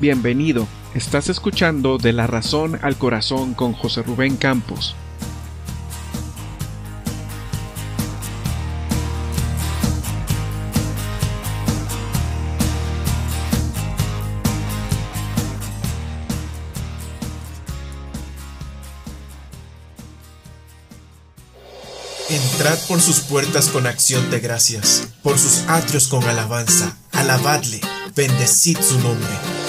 Bienvenido, estás escuchando De la Razón al Corazón con José Rubén Campos. Entrad por sus puertas con acción de gracias, por sus atrios con alabanza, alabadle, bendecid su nombre.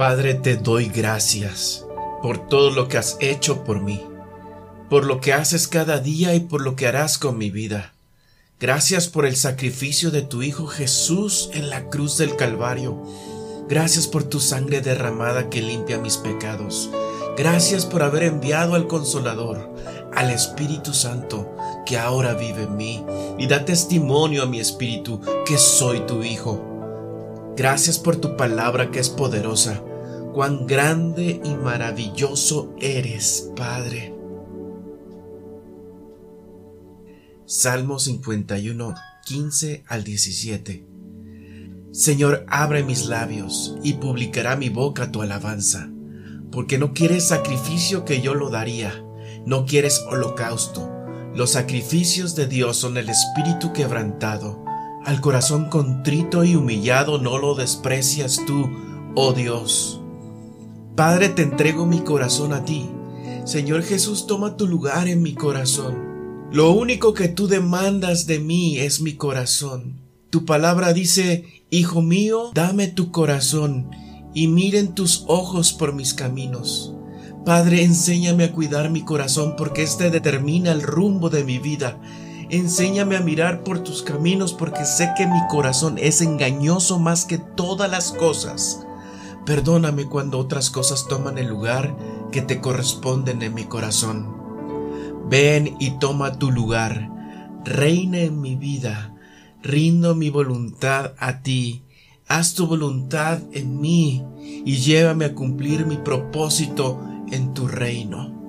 Padre, te doy gracias por todo lo que has hecho por mí, por lo que haces cada día y por lo que harás con mi vida. Gracias por el sacrificio de tu Hijo Jesús en la cruz del Calvario. Gracias por tu sangre derramada que limpia mis pecados. Gracias por haber enviado al Consolador, al Espíritu Santo, que ahora vive en mí y da testimonio a mi espíritu que soy tu Hijo. Gracias por tu palabra que es poderosa. Cuán grande y maravilloso eres, Padre. Salmo 51, 15 al 17. Señor, abre mis labios y publicará mi boca tu alabanza, porque no quieres sacrificio que yo lo daría, no quieres holocausto. Los sacrificios de Dios son el espíritu quebrantado. Al corazón contrito y humillado no lo desprecias tú, oh Dios. Padre, te entrego mi corazón a ti. Señor Jesús, toma tu lugar en mi corazón. Lo único que tú demandas de mí es mi corazón. Tu palabra dice, Hijo mío, dame tu corazón y miren tus ojos por mis caminos. Padre, enséñame a cuidar mi corazón porque éste determina el rumbo de mi vida. Enséñame a mirar por tus caminos porque sé que mi corazón es engañoso más que todas las cosas. Perdóname cuando otras cosas toman el lugar que te corresponden en mi corazón. Ven y toma tu lugar, reina en mi vida, rindo mi voluntad a ti, haz tu voluntad en mí y llévame a cumplir mi propósito en tu reino.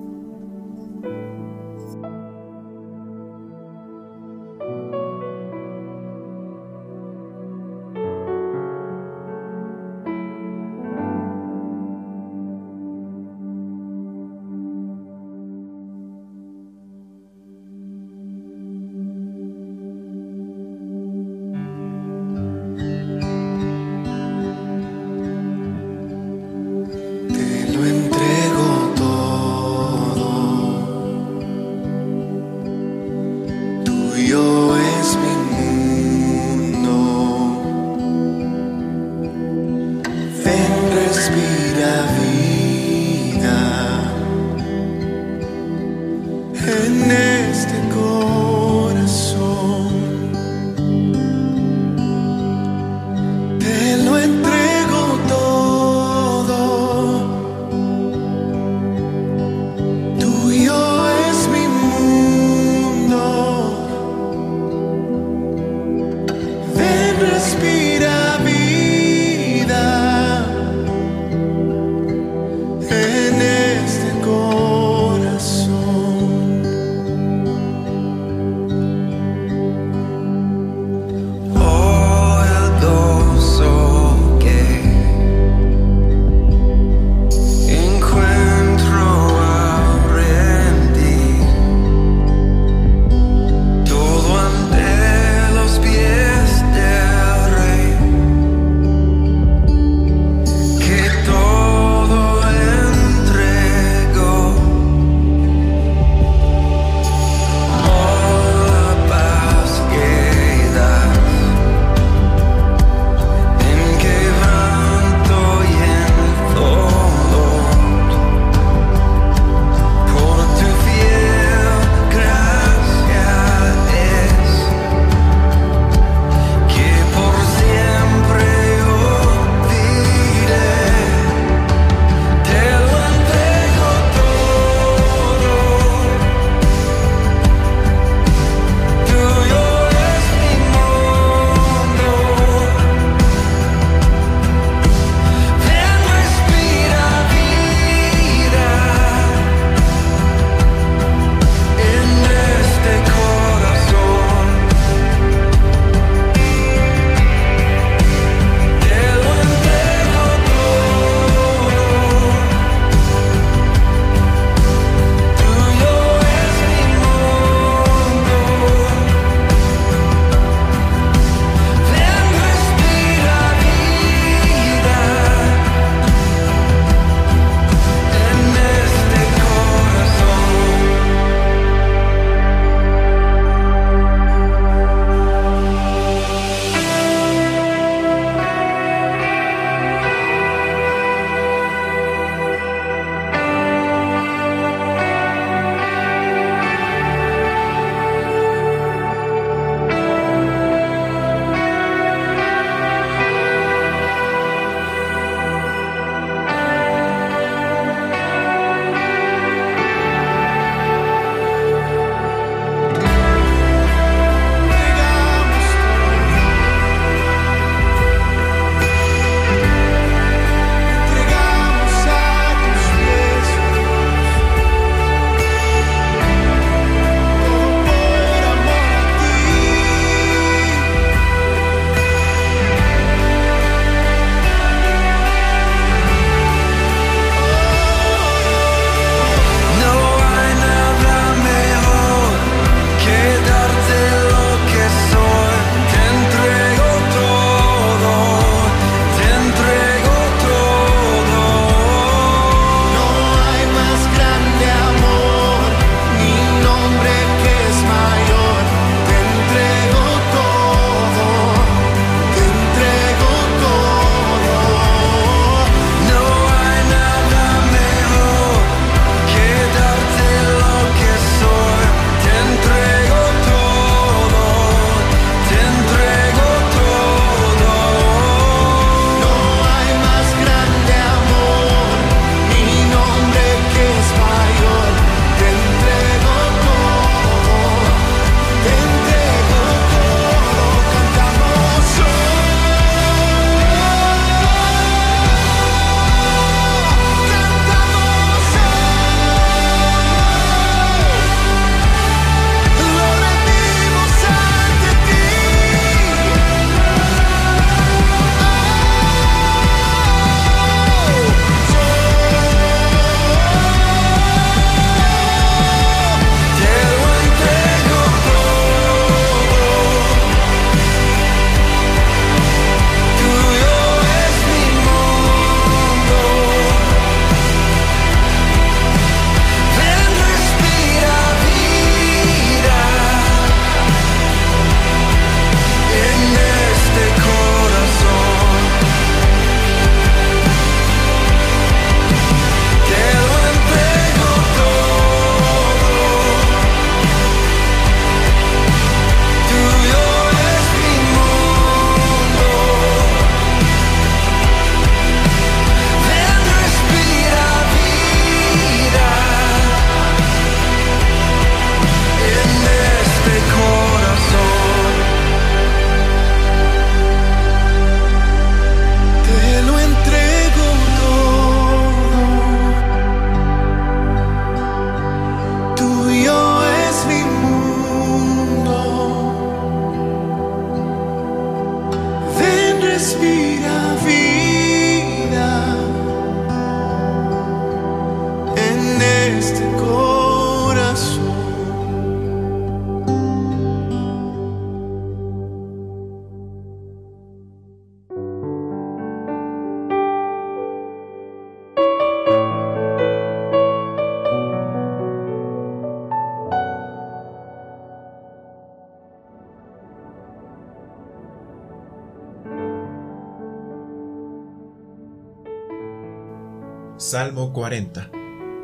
Salmo 40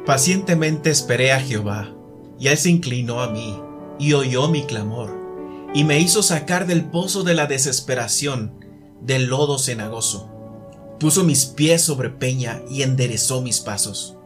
Pacientemente esperé a Jehová, y él se inclinó a mí, y oyó mi clamor, y me hizo sacar del pozo de la desesperación, del lodo cenagoso. Puso mis pies sobre peña y enderezó mis pasos.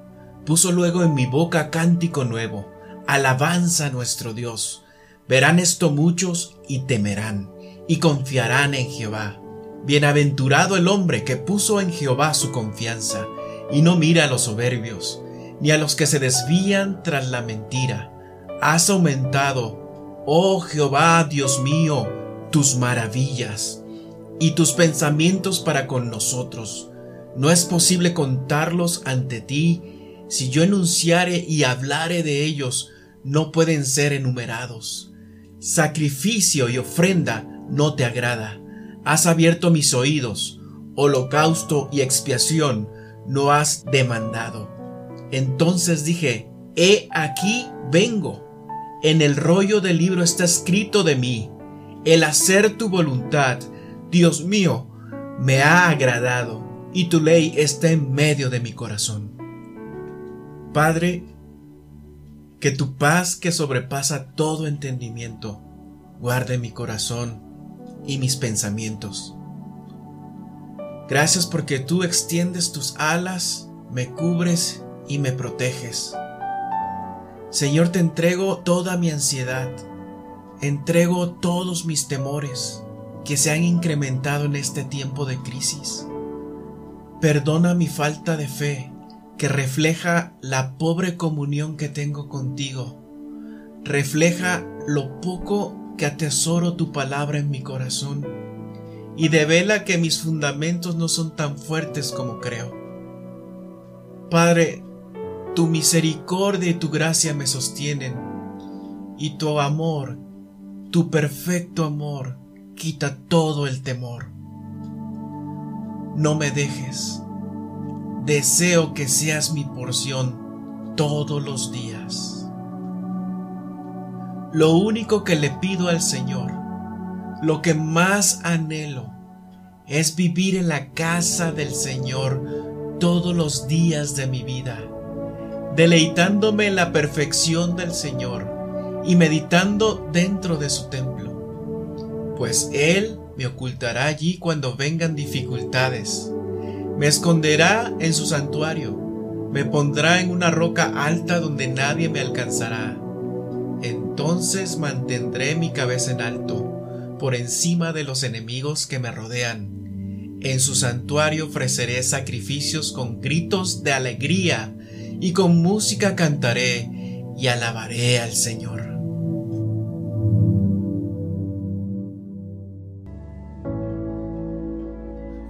Puso luego en mi boca cántico nuevo, alabanza a nuestro Dios. Verán esto muchos y temerán, y confiarán en Jehová. Bienaventurado el hombre que puso en Jehová su confianza, y no mira a los soberbios, ni a los que se desvían tras la mentira. Has aumentado, oh Jehová, Dios mío, tus maravillas y tus pensamientos para con nosotros. No es posible contarlos ante ti. Si yo enunciare y hablare de ellos, no pueden ser enumerados. Sacrificio y ofrenda no te agrada. Has abierto mis oídos. Holocausto y expiación no has demandado. Entonces dije, He aquí vengo. En el rollo del libro está escrito de mí, el hacer tu voluntad, Dios mío, me ha agradado, y tu ley está en medio de mi corazón. Padre, que tu paz que sobrepasa todo entendimiento, guarde mi corazón y mis pensamientos. Gracias porque tú extiendes tus alas, me cubres y me proteges. Señor, te entrego toda mi ansiedad, entrego todos mis temores que se han incrementado en este tiempo de crisis. Perdona mi falta de fe que refleja la pobre comunión que tengo contigo. Refleja lo poco que atesoro tu palabra en mi corazón y devela que mis fundamentos no son tan fuertes como creo. Padre, tu misericordia y tu gracia me sostienen, y tu amor, tu perfecto amor, quita todo el temor. No me dejes, deseo que seas mi porción todos los días. Lo único que le pido al Señor, lo que más anhelo, es vivir en la casa del Señor todos los días de mi vida deleitándome en la perfección del Señor y meditando dentro de su templo, pues Él me ocultará allí cuando vengan dificultades, me esconderá en su santuario, me pondrá en una roca alta donde nadie me alcanzará. Entonces mantendré mi cabeza en alto, por encima de los enemigos que me rodean. En su santuario ofreceré sacrificios con gritos de alegría, y con música cantaré y alabaré al Señor.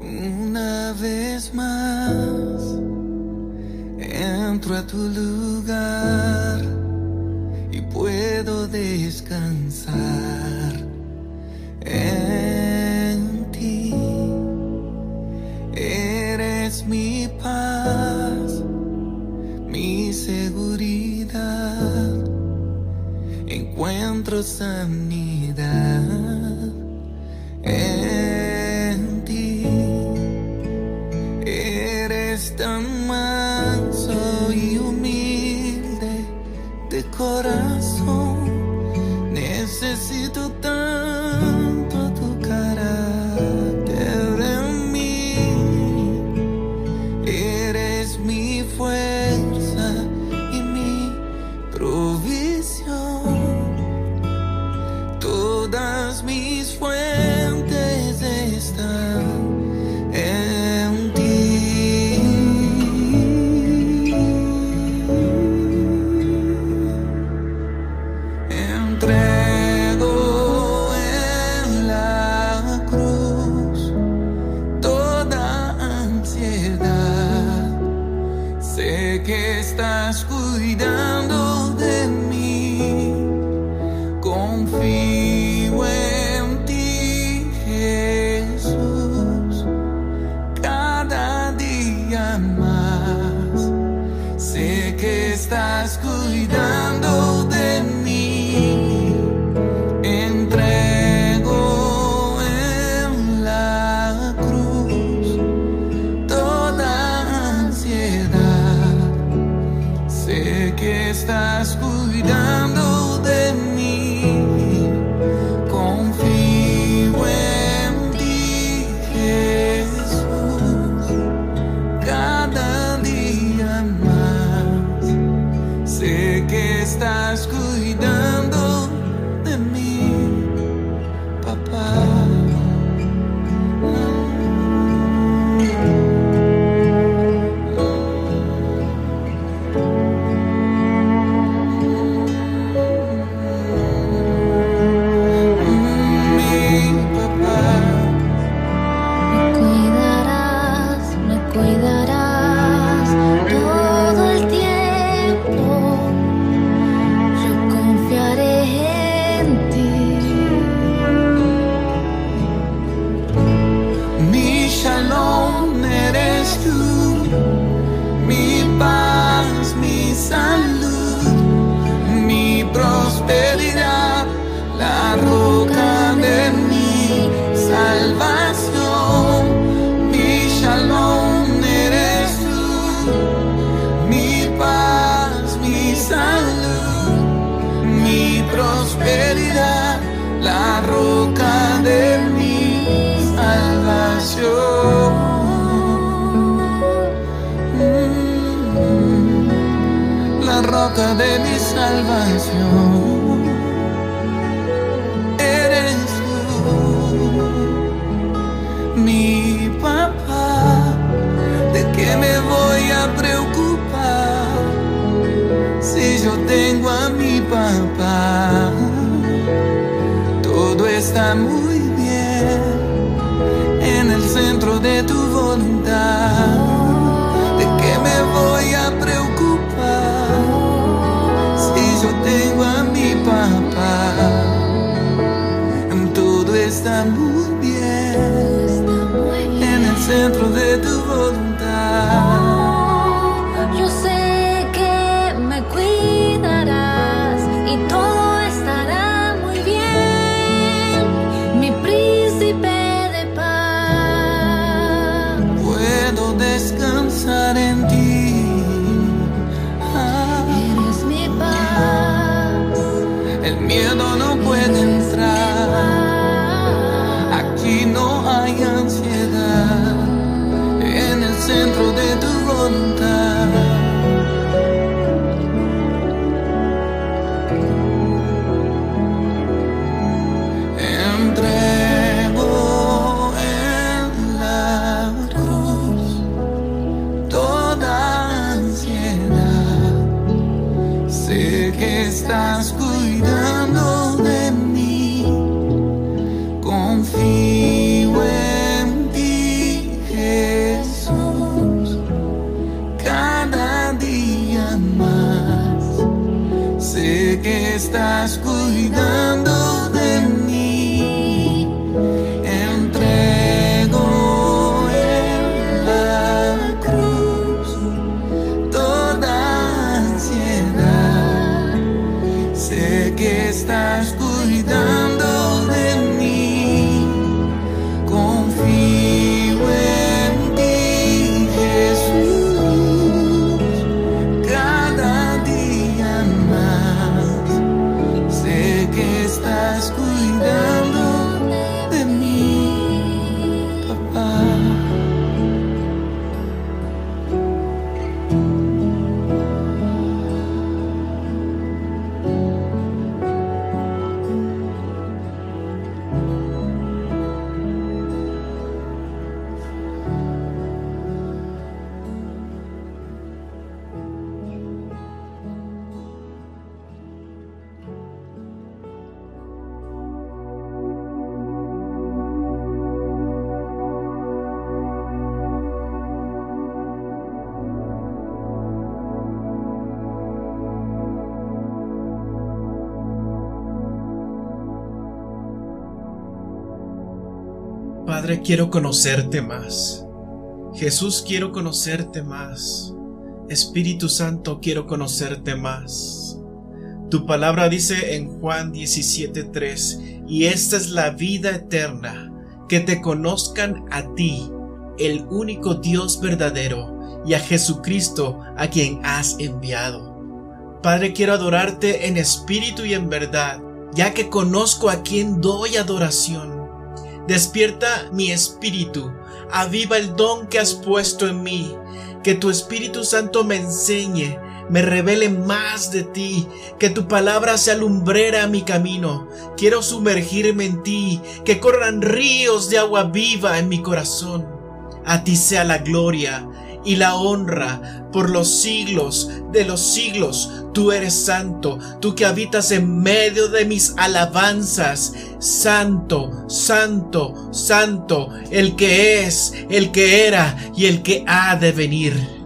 Una vez más entro a tu lugar y puedo descansar en ti. Eres mi paz mi seguridad, encuentro sanidad en ti. Eres tan manso y humilde de corazón, roca de mi salvación. Eres tú, mi papá, ¿de qué me voy a preocupar si yo tengo a mi papá? Todo está muy el miedo no puede entrar. Aquí no hay ansiedad en el centro Quiero conocerte más. Jesús, quiero conocerte más. Espíritu Santo, quiero conocerte más. Tu palabra dice en Juan 17:3, y esta es la vida eterna, que te conozcan a ti, el único Dios verdadero, y a Jesucristo a quien has enviado. Padre, quiero adorarte en espíritu y en verdad, ya que conozco a quien doy adoración. Despierta mi espíritu, aviva el don que has puesto en mí, que tu Espíritu Santo me enseñe, me revele más de ti, que tu palabra sea lumbrera a mi camino. Quiero sumergirme en ti, que corran ríos de agua viva en mi corazón. A ti sea la gloria y la honra por los siglos de los siglos. Tú eres santo, tú que habitas en medio de mis alabanzas. Santo, santo, santo, el que es, el que era y el que ha de venir.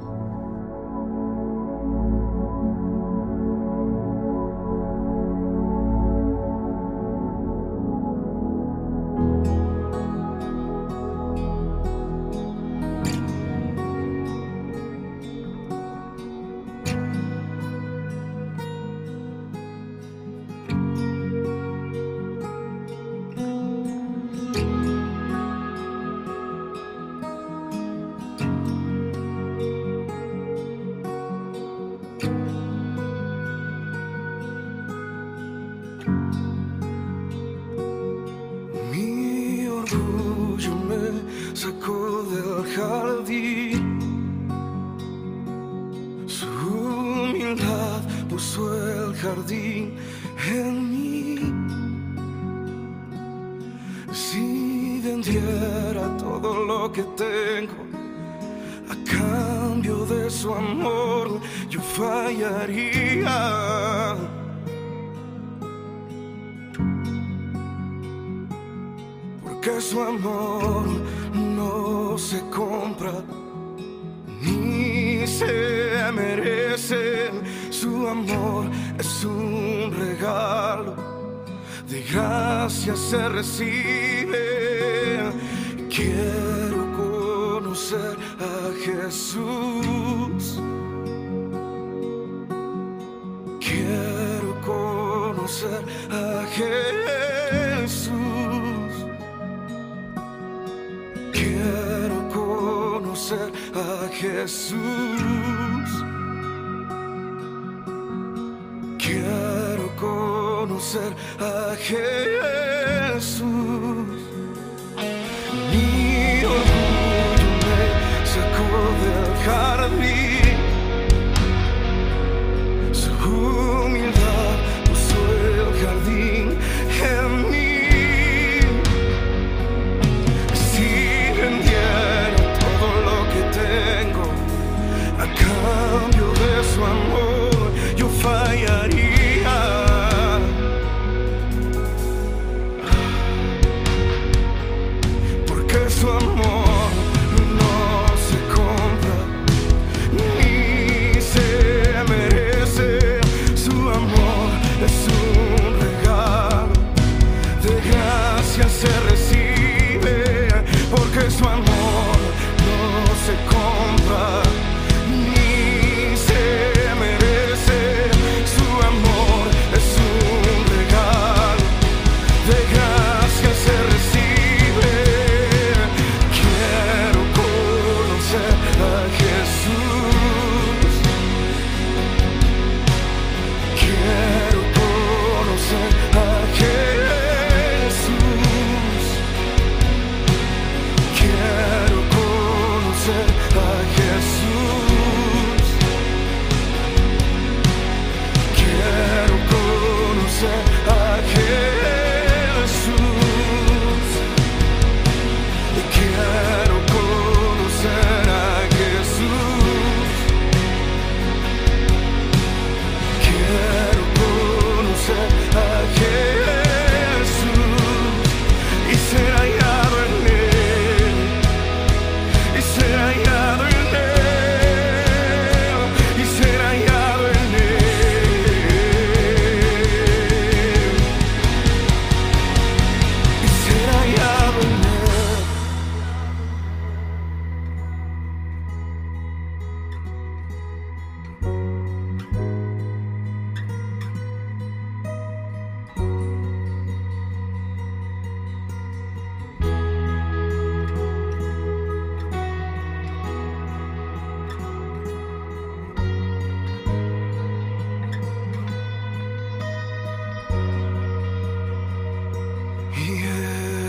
Porque su amor no se compra ni se merece. Su amor es un regalo, de gracia se recibe. Quiero conocer a Jesús. Quiero conocer a Jesús. A Jesús. Quiero conocer a Jesús. Mi orgullo me sacó del jardín. Tengo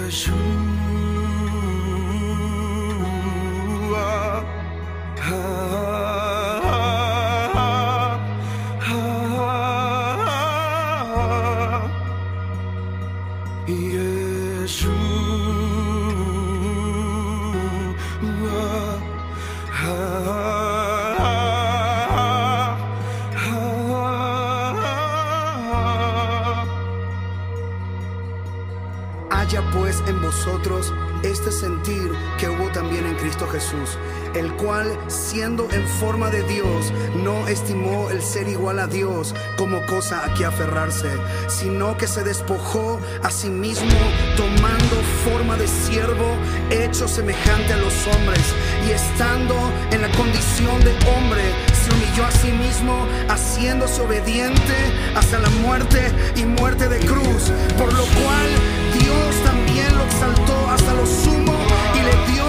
树 ser igual a Dios como cosa a que aferrarse, sino que se despojó a sí mismo tomando forma de siervo, hecho semejante a los hombres, y estando en la condición de hombre, se humilló a sí mismo, haciéndose obediente hasta la muerte y muerte de cruz, por lo cual Dios también lo exaltó hasta lo sumo y le dio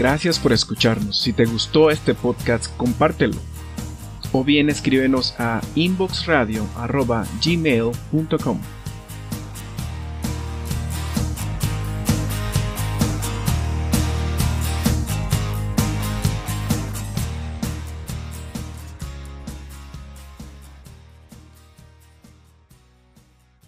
Gracias por escucharnos. Si te gustó este podcast, compártelo. O bien escríbenos a inboxradio.gmail.com.